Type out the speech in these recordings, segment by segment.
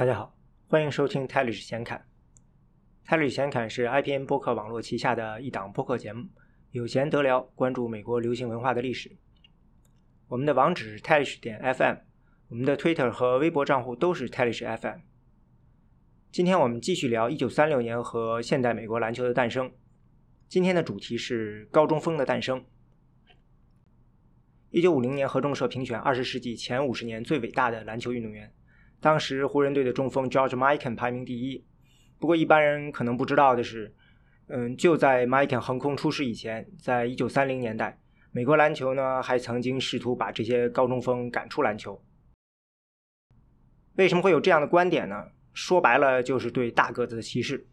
大家好，欢迎收听泰律师闲侃。泰律师闲侃是 IPN 播客网络旗下的一档播客节目，有闲得聊，关注美国流行文化的历史。我们的网址是泰律师点 FM，我们的 Twitter 和微博账户都是泰律师 FM。今天我们继续聊1936年和现代美国篮球的诞生。今天的主题是高中锋的诞生。1950年，合众社评选20世纪前50年最伟大的篮球运动员。当时湖人队的中锋 George Mikan 排名第一，不过一般人可能不知道的是，嗯，就在 Mikan 横空出世以前，在一九三零年代，美国篮球呢还曾经试图把这些高中锋赶出篮球。为什么会有这样的观点呢？说白了就是对大个子的歧视。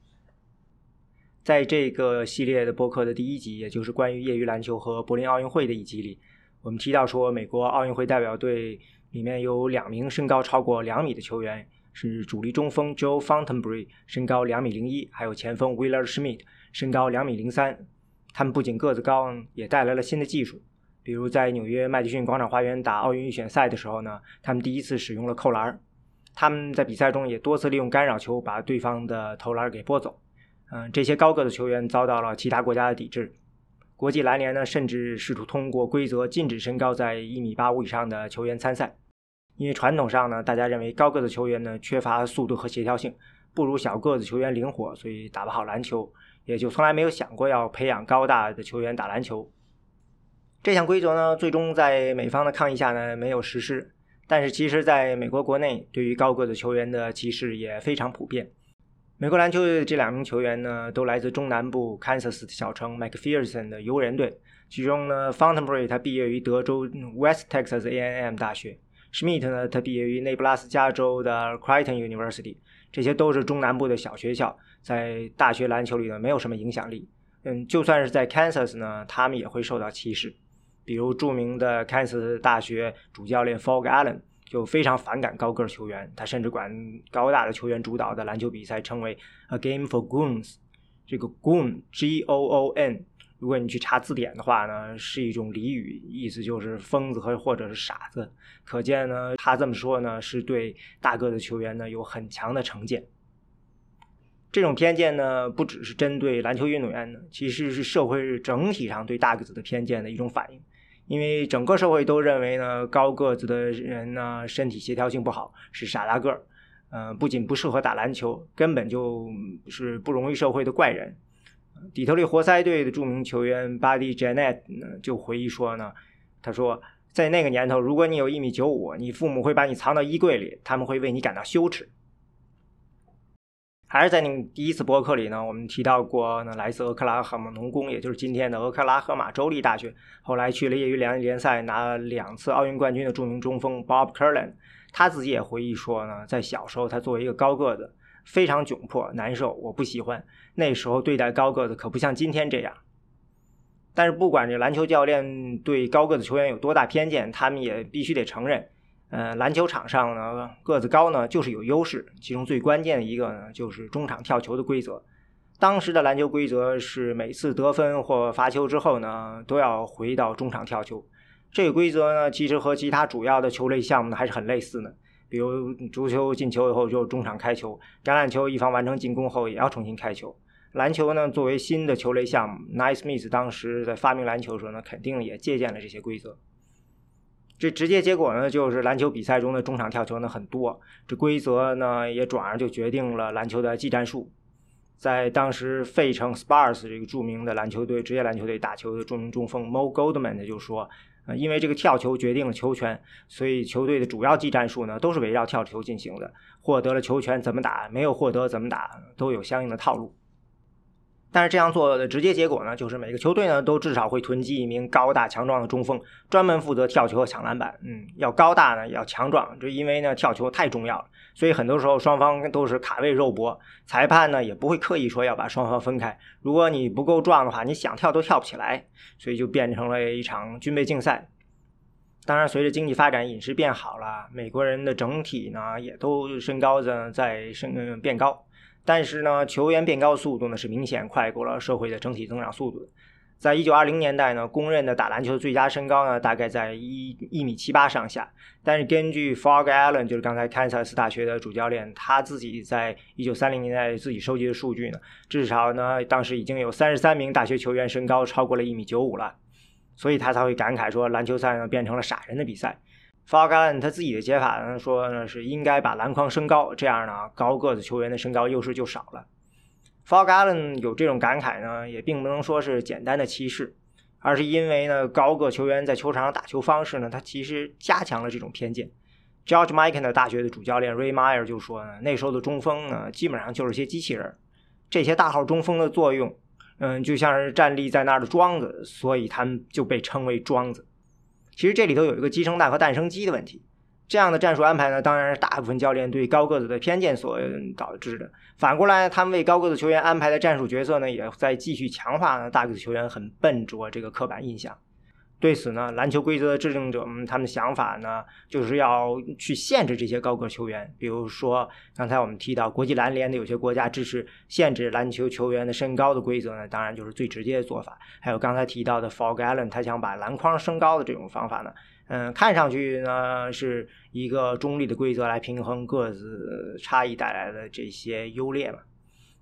在这个系列的播客的第一集，也就是关于业余篮球和柏林奥运会的一集里，我们提到说，美国奥运会代表队。里面有两名身高超过两米的球员，是主力中锋 Joe Fountainbury，身高两米零一，还有前锋 Willard Schmidt，身高两米零三。他们不仅个子高，也带来了新的技术。比如在纽约麦迪逊广场花园打奥运预选赛的时候呢，他们第一次使用了扣篮。他们在比赛中也多次利用干扰球把对方的投篮给拨走。嗯，这些高个子球员遭到了其他国家的抵制。国际篮联呢，甚至试图通过规则禁止身高在一米八五以上的球员参赛，因为传统上呢，大家认为高个子球员呢缺乏速度和协调性，不如小个子球员灵活，所以打不好篮球，也就从来没有想过要培养高大的球员打篮球。这项规则呢，最终在美方的抗议下呢没有实施，但是其实在美国国内，对于高个子球员的歧视也非常普遍。美国篮球队的这两名球员呢，都来自中南部 Kansas 的小城 McPherson 的游人队。其中呢，Fountainbury 他毕业于德州 West Texas A&M 大学，Schmidt 呢，他毕业于内布拉斯加州的 Creighton University。这些都是中南部的小学校，在大学篮球里呢，没有什么影响力。嗯，就算是在 Kansas 呢，他们也会受到歧视。比如著名的 Kansas 大学主教练 Fog Allen。就非常反感高个球员，他甚至管高大的球员主导的篮球比赛称为 “a game for goons”。这个 “goon” G O O N，如果你去查字典的话呢，是一种俚语，意思就是疯子和或者是傻子。可见呢，他这么说呢，是对大个的球员呢有很强的成见。这种偏见呢，不只是针对篮球运动员呢，其实是社会整体上对大个子的偏见的一种反应。因为整个社会都认为呢，高个子的人呢，身体协调性不好，是傻大个儿，嗯，不仅不适合打篮球，根本就是不融于社会的怪人。底特律活塞队的著名球员 Buddy Janet 呢，就回忆说呢，他说，在那个年头，如果你有一米九五，你父母会把你藏到衣柜里，他们会为你感到羞耻。还是在你第一次播客里呢，我们提到过呢，来自俄克拉荷马农工，也就是今天的俄克拉荷马州立大学，后来去了业余联联赛拿了两次奥运冠军的著名中锋 Bob Curlin，他自己也回忆说呢，在小时候他作为一个高个子，非常窘迫难受，我不喜欢那时候对待高个子可不像今天这样。但是不管这篮球教练对高个子球员有多大偏见，他们也必须得承认。呃，篮球场上呢，个子高呢就是有优势。其中最关键的一个呢，就是中场跳球的规则。当时的篮球规则是每次得分或罚球之后呢，都要回到中场跳球。这个规则呢，其实和其他主要的球类项目呢还是很类似的。比如足球进球以后就中场开球，橄榄球一方完成进攻后也要重新开球。篮球呢，作为新的球类项目，Naismith 当时在发明篮球的时候呢，肯定也借鉴了这些规则。这直接结果呢，就是篮球比赛中的中场跳球呢很多。这规则呢，也转而就决定了篮球的技战术。在当时费城 Spurs 这个著名的篮球队、职业篮球队打球的著名中锋 Mo Goldman 就说：“呃，因为这个跳球决定了球权，所以球队的主要技战术呢都是围绕跳球进行的。获得了球权怎么打，没有获得怎么打，都有相应的套路。”但是这样做的直接结果呢，就是每个球队呢都至少会囤积一名高大强壮的中锋，专门负责跳球和抢篮板。嗯，要高大呢，要强壮，就因为呢跳球太重要了，所以很多时候双方都是卡位肉搏，裁判呢也不会刻意说要把双方分开。如果你不够壮的话，你想跳都跳不起来，所以就变成了一场军备竞赛。当然，随着经济发展，饮食变好了，美国人的整体呢也都身高在在升变高。但是呢，球员变高速度呢是明显快过了社会的整体增长速度。在一九二零年代呢，公认的打篮球的最佳身高呢，大概在一一米七八上下。但是根据 Fog Allen，就是刚才堪萨斯大学的主教练，他自己在一九三零年代自己收集的数据呢，至少呢，当时已经有三十三名大学球员身高超过了一米九五了，所以他才会感慨说，篮球赛呢变成了傻人的比赛。Fog Allen 他自己的解法呢，说呢是应该把篮筐升高，这样呢，高个子球员的身高优势就少了。Fog Allen 有这种感慨呢，也并不能说是简单的歧视，而是因为呢，高个球员在球场上打球方式呢，他其实加强了这种偏见。George Mikan 的大学的主教练 Ray Meyer 就说呢，那时候的中锋呢，基本上就是些机器人，这些大号中锋的作用，嗯，就像是站立在那儿的桩子，所以他们就被称为桩子。其实这里头有一个鸡生蛋和蛋生鸡的问题。这样的战术安排呢，当然是大部分教练对高个子的偏见所导致的。反过来，他们为高个子球员安排的战术角色呢，也在继续强化呢大个子球员很笨拙这个刻板印象。对此呢，篮球规则的制定者们他们的想法呢，就是要去限制这些高个球员。比如说，刚才我们提到国际篮联的有些国家支持限制篮球球员的身高的规则呢，当然就是最直接的做法。还有刚才提到的 Fog Allen，他想把篮筐升高的这种方法呢。嗯，看上去呢是一个中立的规则来平衡个子差异带来的这些优劣嘛。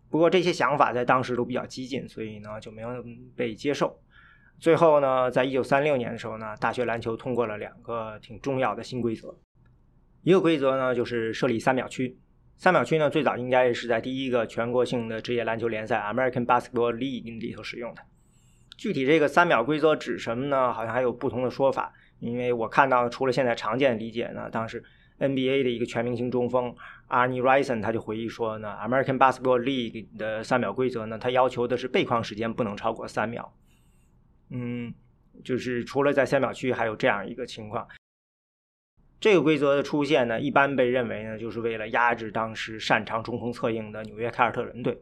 不过这些想法在当时都比较激进，所以呢就没有被接受。最后呢，在一九三六年的时候呢，大学篮球通过了两个挺重要的新规则。一个规则呢就是设立三秒区。三秒区呢最早应该是在第一个全国性的职业篮球联赛 American Basketball League 里头使用的。具体这个三秒规则指什么呢？好像还有不同的说法。因为我看到，除了现在常见的理解呢，当时 NBA 的一个全明星中锋 Arnie Rison 他就回忆说呢，American Basketball League 的三秒规则呢，它要求的是背框时间不能超过三秒。嗯，就是除了在三秒区，还有这样一个情况。这个规则的出现呢，一般被认为呢，就是为了压制当时擅长中锋策应的纽约凯尔特人队。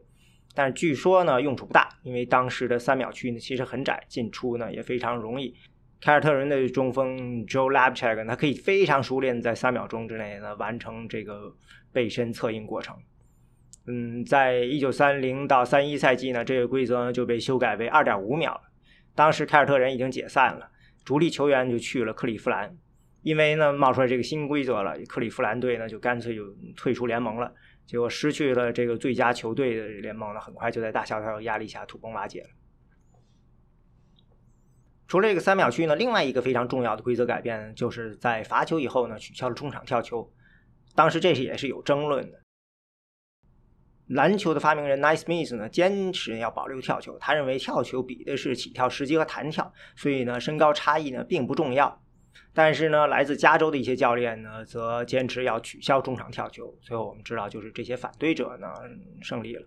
但是据说呢，用处不大，因为当时的三秒区呢其实很窄，进出呢也非常容易。凯尔特人的中锋 Joe Lapchak，他可以非常熟练在三秒钟之内呢完成这个背身策应过程。嗯，在一九三零到三一赛季呢，这个规则呢就被修改为二点五秒了。当时凯尔特人已经解散了，主力球员就去了克利夫兰，因为呢冒出来这个新规则了，克利夫兰队呢就干脆就退出联盟了，结果失去了这个最佳球队的联盟呢，很快就在大萧条压力下土崩瓦解了。除了这个三秒区呢，另外一个非常重要的规则改变，就是在罚球以后呢，取消了中场跳球。当时这是也是有争论的。篮球的发明人 Naismith 呢，坚持要保留跳球，他认为跳球比的是起跳时机和弹跳，所以呢，身高差异呢并不重要。但是呢，来自加州的一些教练呢，则坚持要取消中场跳球。最后我们知道，就是这些反对者呢胜利了。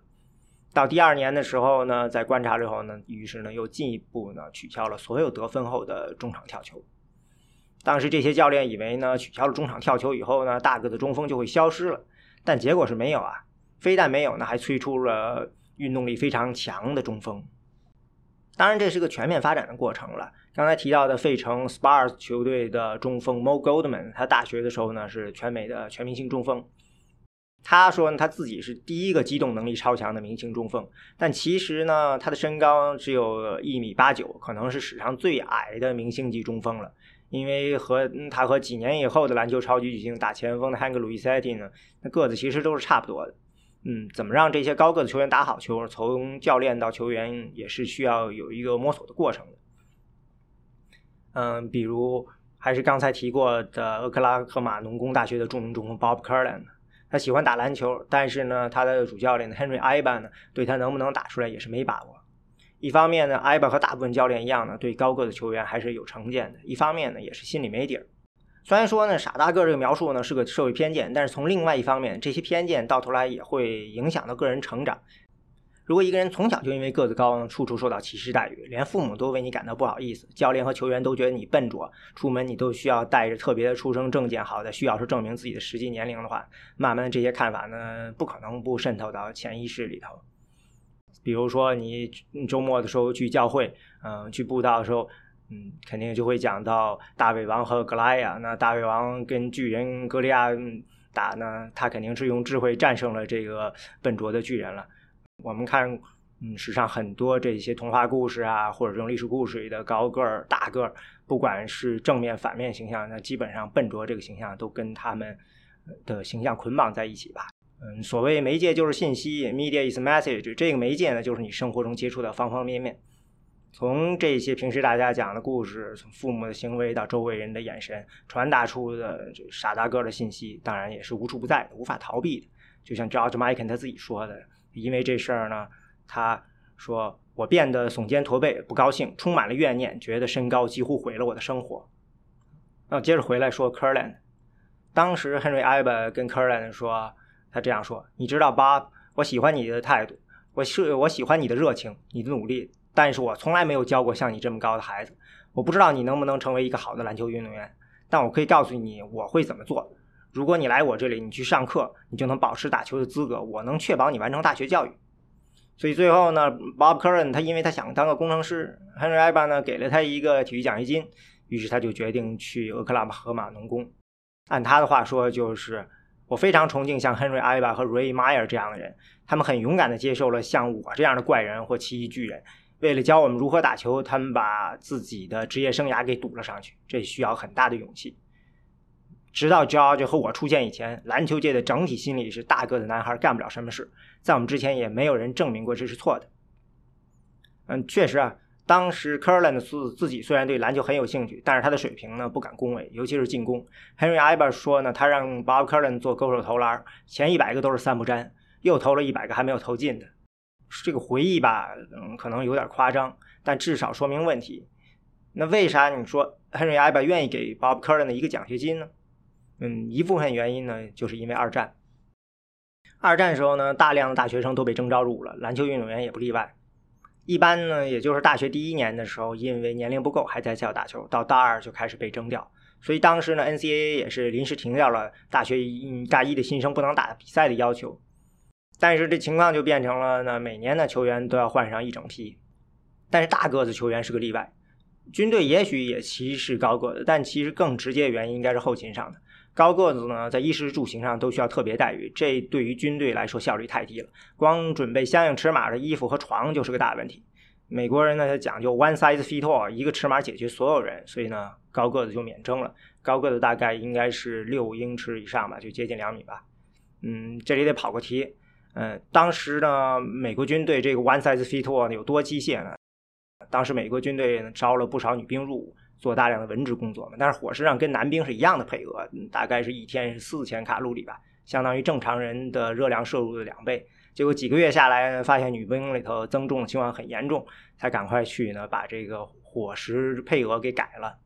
到第二年的时候呢，在观察之后呢，于是呢又进一步呢取消了所有得分后的中场跳球。当时这些教练以为呢，取消了中场跳球以后呢，大个子中锋就会消失了，但结果是没有啊，非但没有呢，还催出了运动力非常强的中锋。当然，这是个全面发展的过程了。刚才提到的费城 Spurs 球队的中锋 Mo Goldman，他大学的时候呢是全美的全明星中锋。他说呢，他自己是第一个机动能力超强的明星中锋，但其实呢，他的身高只有一米八九，可能是史上最矮的明星级中锋了。因为和他和几年以后的篮球超级巨星打前锋的 Hank Luisetti 呢，那个子其实都是差不多的。嗯，怎么让这些高个子球员打好球，从教练到球员也是需要有一个摸索的过程的。嗯，比如还是刚才提过的俄克拉荷马农工大学的著名中锋 Bob Curlin。他喜欢打篮球，但是呢，他的主教练 Henry Iba 呢，对他能不能打出来也是没把握。一方面呢，Iba 和大部分教练一样呢，对高个子球员还是有成见的；一方面呢，也是心里没底儿。虽然说呢，傻大个这个描述呢是个社会偏见，但是从另外一方面，这些偏见到头来也会影响到个人成长。如果一个人从小就因为个子高，处处受到歧视待遇，连父母都为你感到不好意思，教练和球员都觉得你笨拙，出门你都需要带着特别的出生证件，好在需要是证明自己的实际年龄的话，慢慢的这些看法呢，不可能不渗透到潜意识里头。比如说你周末的时候去教会，嗯，去布道的时候，嗯，肯定就会讲到大卫王和格莱亚。那大卫王跟巨人格利亚打呢，他肯定是用智慧战胜了这个笨拙的巨人了。我们看嗯，史上很多这些童话故事啊，或者这种历史故事里的高个儿、大个儿，不管是正面、反面形象，那基本上笨拙这个形象都跟他们的形象捆绑在一起吧。嗯，所谓媒介就是信息，media is message，这个媒介呢，就是你生活中接触的方方面面。从这些平时大家讲的故事，从父母的行为到周围人的眼神，传达出的这傻大个的信息，当然也是无处不在的，无法逃避的。就像 George Michael 他自己说的，因为这事儿呢。他说：“我变得耸肩驼背，不高兴，充满了怨念，觉得身高几乎毁了我的生活。”那接着回来说 c u r l a n 当时 Henry a b b 跟 c u r l a n 说，他这样说：“你知道，Bob，我喜欢你的态度，我是我喜欢你的热情，你的努力，但是我从来没有教过像你这么高的孩子。我不知道你能不能成为一个好的篮球运动员，但我可以告诉你我会怎么做。如果你来我这里，你去上课，你就能保持打球的资格，我能确保你完成大学教育。”所以最后呢，Bob Curran 他因为他想当个工程师，Henry a b a 呢给了他一个体育奖学金，于是他就决定去俄克拉荷马农工。按他的话说，就是我非常崇敬像 Henry a b a 和 Ray Meyer 这样的人，他们很勇敢地接受了像我这样的怪人或奇异巨人。为了教我们如何打球，他们把自己的职业生涯给赌了上去，这需要很大的勇气。直到 George 和我出现以前，篮球界的整体心理是大个子男孩干不了什么事。在我们之前，也没有人证明过这是错的。嗯，确实啊，当时 Curland 自自己虽然对篮球很有兴趣，但是他的水平呢不敢恭维，尤其是进攻。Henry a b e r 说呢，他让 Bob Curland 做勾手投篮，前一百个都是三不沾，又投了一百个还没有投进的。这个回忆吧，嗯，可能有点夸张，但至少说明问题。那为啥你说 Henry a b e r 愿意给 Bob Curland 一个奖学金呢？嗯，一部分原因呢，就是因为二战。二战时候呢，大量的大学生都被征召入伍了，篮球运动员也不例外。一般呢，也就是大学第一年的时候，因为年龄不够，还在校打球，到大二就开始被征调。所以当时呢，NCAA 也是临时停掉了大学大一的新生不能打比赛的要求。但是这情况就变成了呢，每年的球员都要换上一整批。但是大个子球员是个例外。军队也许也歧视高个子，但其实更直接原因应该是后勤上的。高个子呢，在衣食住行上都需要特别待遇，这对于军队来说效率太低了。光准备相应尺码的衣服和床就是个大问题。美国人呢，他讲究 one size fit all，一个尺码解决所有人，所以呢，高个子就免征了。高个子大概应该是六英尺以上吧，就接近两米吧。嗯，这里得跑个题。嗯，当时呢，美国军队这个 one size fit all 有多机械呢？当时美国军队招了不少女兵入伍。做大量的文职工作嘛，但是伙食上跟男兵是一样的配额，大概是一天是四千卡路里吧，相当于正常人的热量摄入的两倍。结果几个月下来，发现女兵里头增重的情况很严重，才赶快去呢把这个伙食配额给改了。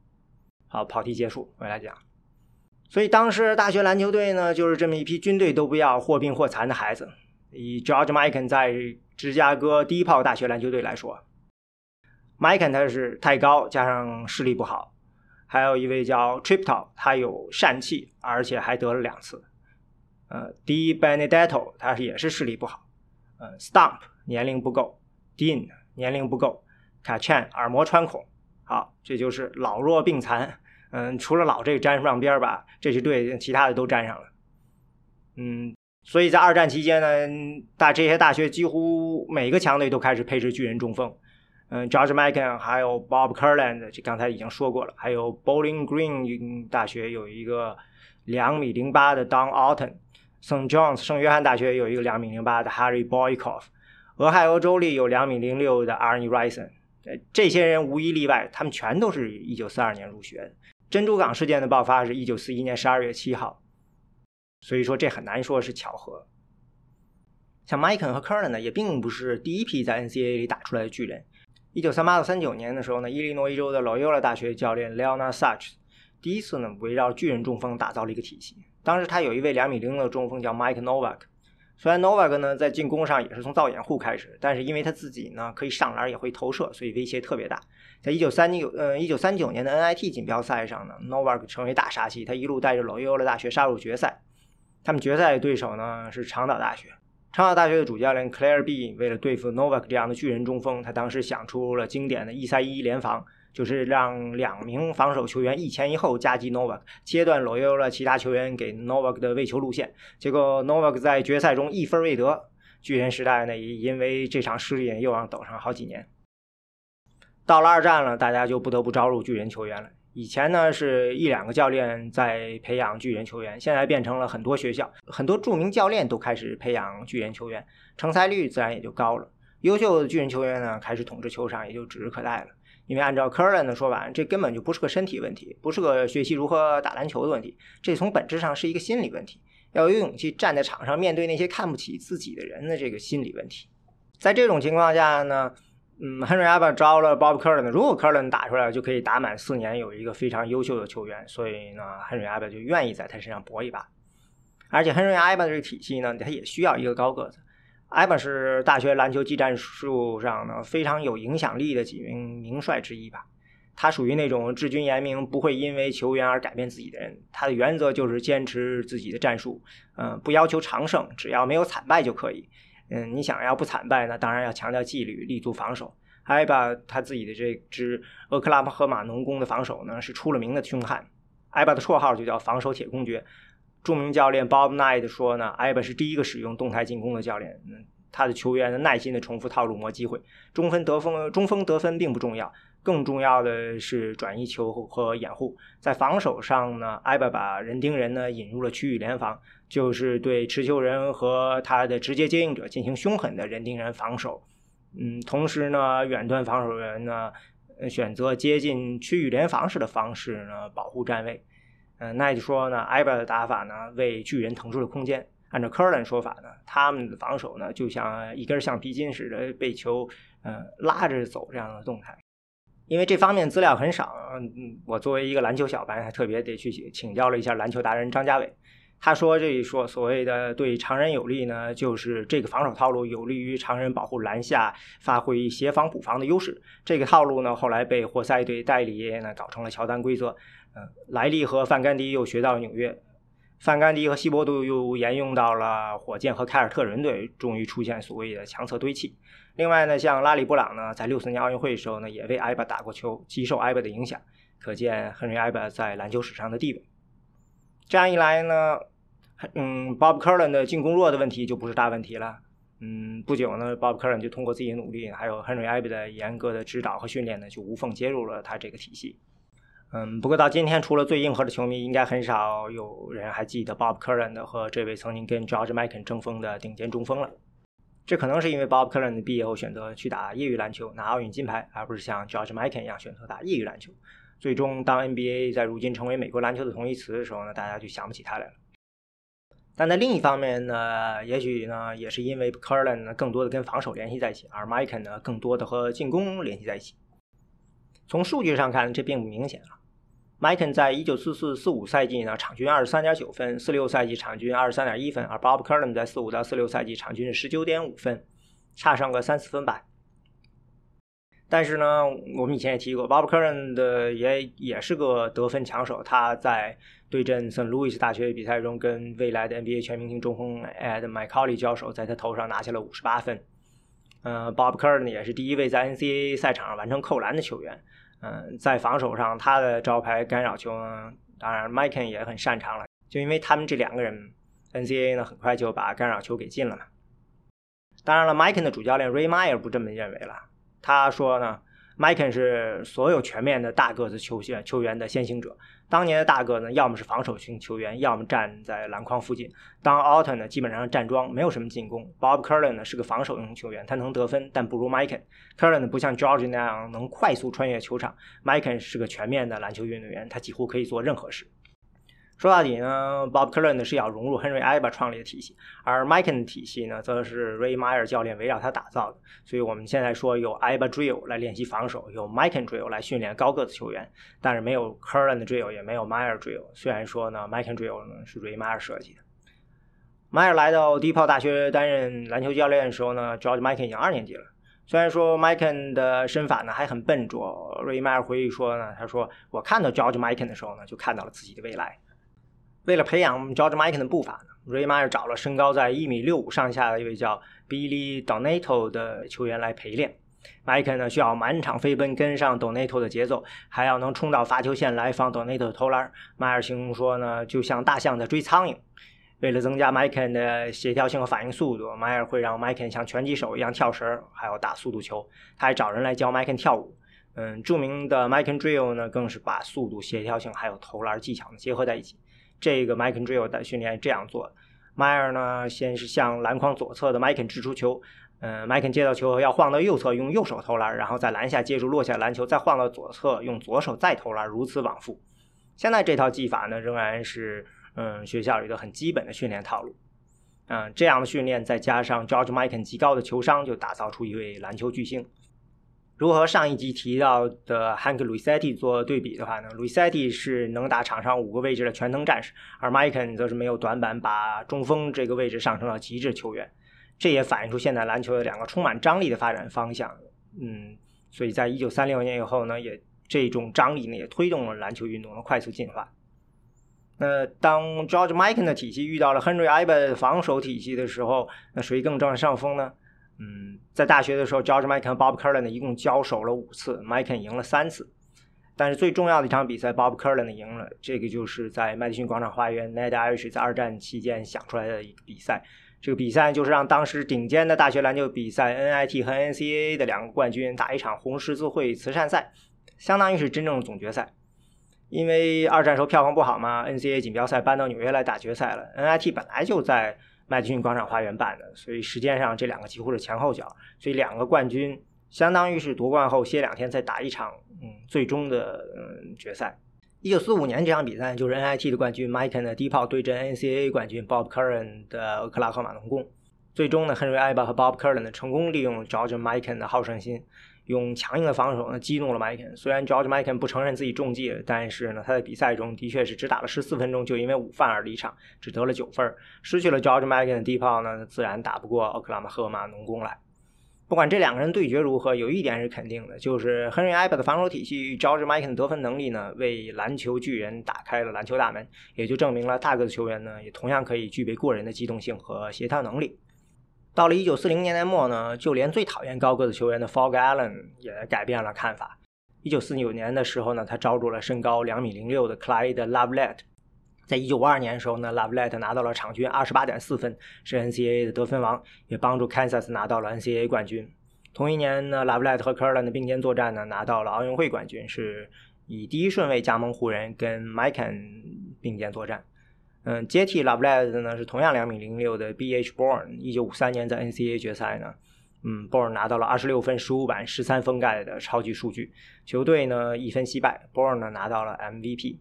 好，跑题结束，回来讲。所以当时大学篮球队呢，就是这么一批军队都不要、或病或残的孩子。以 George Mikan 在芝加哥第一炮大学篮球队来说。麦肯他是太高，加上视力不好，还有一位叫 Tripto，他有疝气，而且还得了两次。呃，D Benedetto 他是也是视力不好。呃，Stump 年龄不够，Dean 年龄不够，Kachan 耳膜穿孔。好，这就是老弱病残。嗯，除了老这个沾不上边儿吧，这支队其他的都沾上了。嗯，所以在二战期间呢，大这些大学几乎每个强队都开始配置巨人中锋。嗯，George Mikan 还有 Bob Curland，这刚才已经说过了。还有 Bowling Green 大学有一个两米零八的 Don Alton，St. John's 圣约翰大学有一个两米零八的 Harry Boykoff，俄亥俄州立有两米零六的 Arnie Rison。这些人无一例外，他们全都是一九四二年入学的。珍珠港事件的爆发是一九四一年十二月七号，所以说这很难说是巧合。像 Mike 和 Curland 也并不是第一批在 NCAA 里打出来的巨人。一九三八到三九年的时候呢，伊利诺伊州的 Loyola 大学教练 Leonard Such 第一次呢围绕巨人中锋打造了一个体系。当时他有一位两米零的中锋叫 Mike Novak。虽然 Novak 呢在进攻上也是从造掩护开始，但是因为他自己呢可以上篮也会投射，所以威胁特别大。在一九三九呃一九三九年的 NIT 锦标赛上呢，Novak 成为大杀器，他一路带着 Loyola 大学杀入决赛。他们决赛的对手呢是长岛大学。长岛大学的主教练 Claire B 为了对付 Novak 这样的巨人中锋，他当时想出了经典的一三一联防，就是让两名防守球员一前一后夹击 Novak，切断罗 l 了其他球员给 Novak 的喂球路线。结果 Novak 在决赛中一分未得，巨人时代呢，也因为这场失利又让等上好几年。到了二战了，大家就不得不招入巨人球员了。以前呢是一两个教练在培养巨人球员，现在变成了很多学校，很多著名教练都开始培养巨人球员，成才率自然也就高了。优秀的巨人球员呢，开始统治球场也就指日可待了。因为按照科伦的说法，这根本就不是个身体问题，不是个学习如何打篮球的问题，这从本质上是一个心理问题。要有勇气站在场上面对那些看不起自己的人的这个心理问题。在这种情况下呢？嗯，Henry Abba 招了 Bob Curran 如果 Curran 打出来就可以打满四年，有一个非常优秀的球员，所以呢，Henry Abba 就愿意在他身上搏一把。而且 Henry Abba 这个体系呢，他也需要一个高个子。Abba 是大学篮球技战术上呢非常有影响力的几名名帅之一吧。他属于那种治军严明，不会因为球员而改变自己的人。他的原则就是坚持自己的战术，嗯，不要求长胜，只要没有惨败就可以。嗯，你想要不惨败呢？当然要强调纪律，立足防守。艾巴他自己的这支俄克拉荷马农工的防守呢，是出了名的凶悍。艾巴的绰号就叫“防守铁公爵”。著名教练 Bob Knight 说呢，艾巴是第一个使用动态进攻的教练。他的球员耐心的重复套路磨机会。中分得分，中锋得分并不重要，更重要的是转移球和掩护。在防守上呢，艾巴把人盯人呢引入了区域联防。就是对持球人和他的直接接应者进行凶狠的人盯人防守，嗯，同时呢，远端防守人呢选择接近区域联防式的方式呢保护站位。嗯，那也就说呢，艾巴的打法呢为巨人腾出了空间。按照科伦说法呢，他们的防守呢就像一根橡皮筋似的被球呃拉着走这样的动态。因为这方面资料很少，嗯，我作为一个篮球小白，还特别得去请教了一下篮球达人张家伟。他说：“这一说所谓的对常人有利呢，就是这个防守套路有利于常人保护篮下，发挥协防补防的优势。这个套路呢，后来被活塞队代理呢搞成了乔丹规则。嗯，莱利和范甘迪又学到了纽约，范甘迪和希伯杜又沿用到了火箭和凯尔特人队，终于出现所谓的强侧堆砌。另外呢，像拉里布朗呢，在六四年奥运会的时候呢，也为艾巴打过球，极受艾巴的影响，可见亨利艾巴在篮球史上的地位。这样一来呢。”嗯，Bob Curran 的进攻弱的问题就不是大问题了。嗯，不久呢，Bob Curran 就通过自己的努力，还有 Henry Abbey 的严格的指导和训练呢，就无缝接入了他这个体系。嗯，不过到今天，除了最硬核的球迷，应该很少有人还记得 Bob Curran 的和这位曾经跟 George Mikan 争锋的顶尖中锋了。这可能是因为 Bob Curran 毕业后选择去打业余篮球，拿奥运金牌，而不是像 George Mikan 一样选择打业余篮球。最终，当 NBA 在如今成为美国篮球的同义词的时候呢，大家就想不起他来了。但在另一方面呢，也许呢，也是因为 Curran 呢更多的跟防守联系在一起，而 Mikan 呢更多的和进攻联系在一起。从数据上看，这并不明显啊。Mikan 在一九四四四五赛季呢，场均二十三点九分；四六赛季场均二十三点一分，而 Bob Curran 在四五到四六赛季场均是十九点五分，差上个三四分吧。但是呢，我们以前也提过，Bob Curran 的也也是个得分强手。他在对阵圣路易斯大学比赛中，跟未来的 NBA 全明星中锋 Ed McCauley 交手，在他头上拿下了五十八分。嗯，Bob Curran 也是第一位在 NCAA 赛场上完成扣篮的球员。嗯，在防守上，他的招牌干扰球，当然 Mikan 也很擅长了。就因为他们这两个人，NCAA 呢很快就把干扰球给进了嘛。当然了，Mikan 的主教练 Ray Meyer 不这么认为了。他说呢，Mikan 是所有全面的大个子球员球员的先行者。当年的大个呢，要么是防守型球员，要么站在篮筐附近。当 Alton 呢，基本上站桩，没有什么进攻。Bob Curran 呢是个防守型球员，他能得分，但不如 Mikan。Curran 呢不像 George 那样能快速穿越球场。Mikan 是个全面的篮球运动员，他几乎可以做任何事。说到底呢，Bob k e r l a n 是要融入 Henry i b a 创立的体系，而 m i k e n 体系呢，则是 Ray Meyer 教练围绕他打造的。所以我们现在说有 i b a Drill 来练习防守，有 m i k e n Drill 来训练高个子球员，但是没有 k e r l a n 的 Drill，也没有 Meyer Drill。虽然说呢 m i k e n Drill 呢是 Ray Meyer 设计的。迈尔来到第一炮大学担任篮球教练的时候呢，George m i k e n 已经二年级了。虽然说 m i k e n 的身法呢还很笨拙，，Ray 迈尔回忆说呢，他说我看到 George m i k e n 的时候呢，就看到了自己的未来。为了培养 George Mikan 的步伐呢，Ray Meyer 找了身高在一米六五上下的一位叫 Billy Donato 的球员来陪练。Mikan 呢需要满场飞奔跟上 Donato 的节奏，还要能冲到罚球线来防 Donato 投篮。Meyer 形容说呢，就像大象在追苍蝇。为了增加麦肯的协调性和反应速度，迈尔会让麦肯像拳击手一样跳绳，还有打速度球。他还找人来教麦肯跳舞。嗯，著名的麦肯 drill 呢，更是把速度、协调性还有投篮技巧呢结合在一起。这个麦肯 drill 的训练这样做：迈尔呢，先是向篮筐左侧的麦肯掷出球，嗯，麦肯接到球后要晃到右侧，用右手投篮，然后在篮下接住落下篮球，再晃到左侧，用左手再投篮，如此往复。现在这套技法呢，仍然是。嗯，学校里的很基本的训练套路，嗯，这样的训练再加上 George Mikan 极高的球商，就打造出一位篮球巨星。如何上一集提到的 Hank Luisetti 做对比的话呢？Luisetti 是能打场上五个位置的全能战士，而 Mikan 则是没有短板，把中锋这个位置上升到极致球员。这也反映出现代篮球的两个充满张力的发展方向。嗯，所以在一九三六年以后呢，也这种张力呢，也推动了篮球运动的快速进化。那当 George Mikan 的体系遇到了 Henry Iba 防守体系的时候，那谁更占上风呢？嗯，在大学的时候，George Mikan 和 Bob Curran 一共交手了五次，Mikan 赢了三次。但是最重要的一场比赛，Bob Curran 赢了，这个就是在麦迪逊广场花园，Ned Irish 在二战期间想出来的一个比赛。这个比赛就是让当时顶尖的大学篮球比赛 NIT 和 NCAA 的两个冠军打一场红十字会慈善赛，相当于是真正的总决赛。因为二战时候票房不好嘛，NCAA 锦标赛搬到纽约来打决赛了。NIT 本来就在麦迪逊广场花园办的，所以时间上这两个几乎是前后脚。所以两个冠军相当于是夺冠后歇两天再打一场，嗯，最终的嗯决赛。一九四五年这场比赛就是 NIT 的冠军 Mikan 的低炮对阵 NCAA 冠军 Bob Curran 的克拉荷马农工。最终呢，Henry Iba 和 Bob Curran 呢成功利用 George Mikan 的好胜心。用强硬的防守呢激怒了麦肯。虽然 George Mikan 不承认自己中计，但是呢，他在比赛中的确是只打了十四分钟，就因为午饭而离场，只得了九分，失去了 George Mikan 的地炮呢，自然打不过奥克拉荷马农工了。不管这两个人对决如何，有一点是肯定的，就是 Henry Iba 的防守体系与 George Mikan 的得分能力呢，为篮球巨人打开了篮球大门，也就证明了大个子球员呢，也同样可以具备过人的机动性和协调能力。到了一九四零年代末呢，就连最讨厌高个子球员的 Fog Allen 也改变了看法。一九四九年的时候呢，他招住了身高两米零六的 Clyde Lovett。在一九五二年的时候呢，Lovett 拿到了场均二十八点四分，是 NCAA 的得分王，也帮助 Kansas 拿到了 NCAA 冠军。同一年呢，Lovett 和 Curran 的并肩作战呢，拿到了奥运会冠军，是以第一顺位加盟湖人，跟 Mikan 并肩作战。嗯，接替 Lovett 的呢是同样两米零六的 B.H.Born，一九五三年在 N.C.A. 决赛呢，嗯，Born 拿到了二十六分、十五板、十三封盖的超级数据，球队呢一分惜败，Born 呢拿到了 MVP。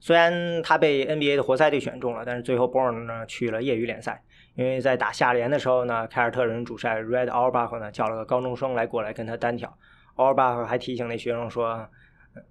虽然他被 N.B.A. 的活塞队选中了，但是最后 Born 呢去了业余联赛，因为在打下联的时候呢，凯尔特人主帅 Red a u r b a c h 呢叫了个高中生来过来跟他单挑 a u r b a c h 还提醒那学生说。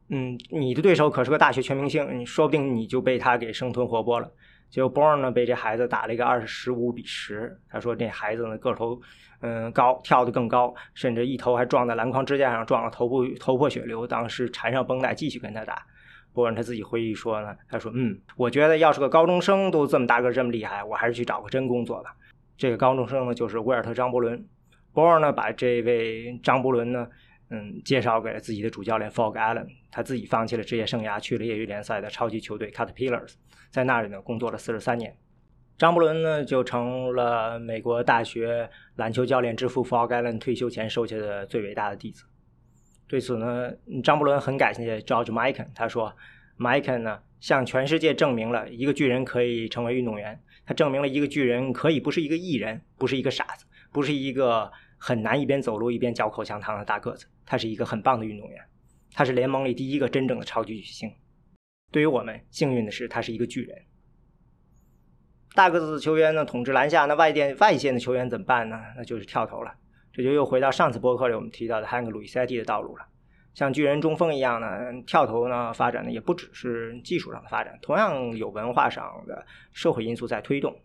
嗯，你的对手可是个大学全明星，说不定你就被他给生吞活剥了。结果 Born 呢被这孩子打了一个二十五比十。他说这孩子呢个头嗯高，跳得更高，甚至一头还撞在篮筐支架上，撞了头部头破血流。当时缠上绷带继续跟他打。Born 他自己回忆说呢，他说嗯，我觉得要是个高中生都这么大个这么厉害，我还是去找个真工作吧。这个高中生呢就是威尔特张伯伦。Born 呢把这位张伯伦呢。嗯，介绍给了自己的主教练 Fog Allen，他自己放弃了职业生涯，去了业余联赛的超级球队 Caterpillars，在那里呢工作了四十三年。张伯伦呢就成了美国大学篮球教练之父 Fog Allen 退休前收下的最伟大的弟子。对此呢，张伯伦很感谢 George Mikan，他说：“Mikan 呢向全世界证明了一个巨人可以成为运动员，他证明了一个巨人可以不是一个艺人，不是一个傻子，不是一个。”很难一边走路一边嚼口香糖的大个子，他是一个很棒的运动员，他是联盟里第一个真正的超级巨星。对于我们，幸运的是他是一个巨人。大个子的球员呢统治篮下，那外电外线的球员怎么办呢？那就是跳投了。这就又回到上次博客里我们提到的 Hank Luisetti 的道路了。像巨人中锋一样呢，跳投呢发展的也不只是技术上的发展，同样有文化上的社会因素在推动。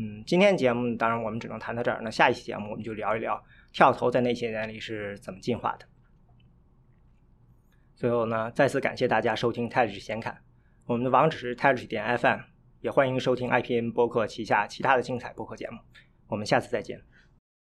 嗯，今天节目当然我们只能谈到这儿。那下一期节目我们就聊一聊跳投在那些年里是怎么进化的。最后呢，再次感谢大家收听泰式闲侃，我们的网址是泰式点 FM，也欢迎收听 IPN 播客旗下其他的精彩播客节目。我们下次再见。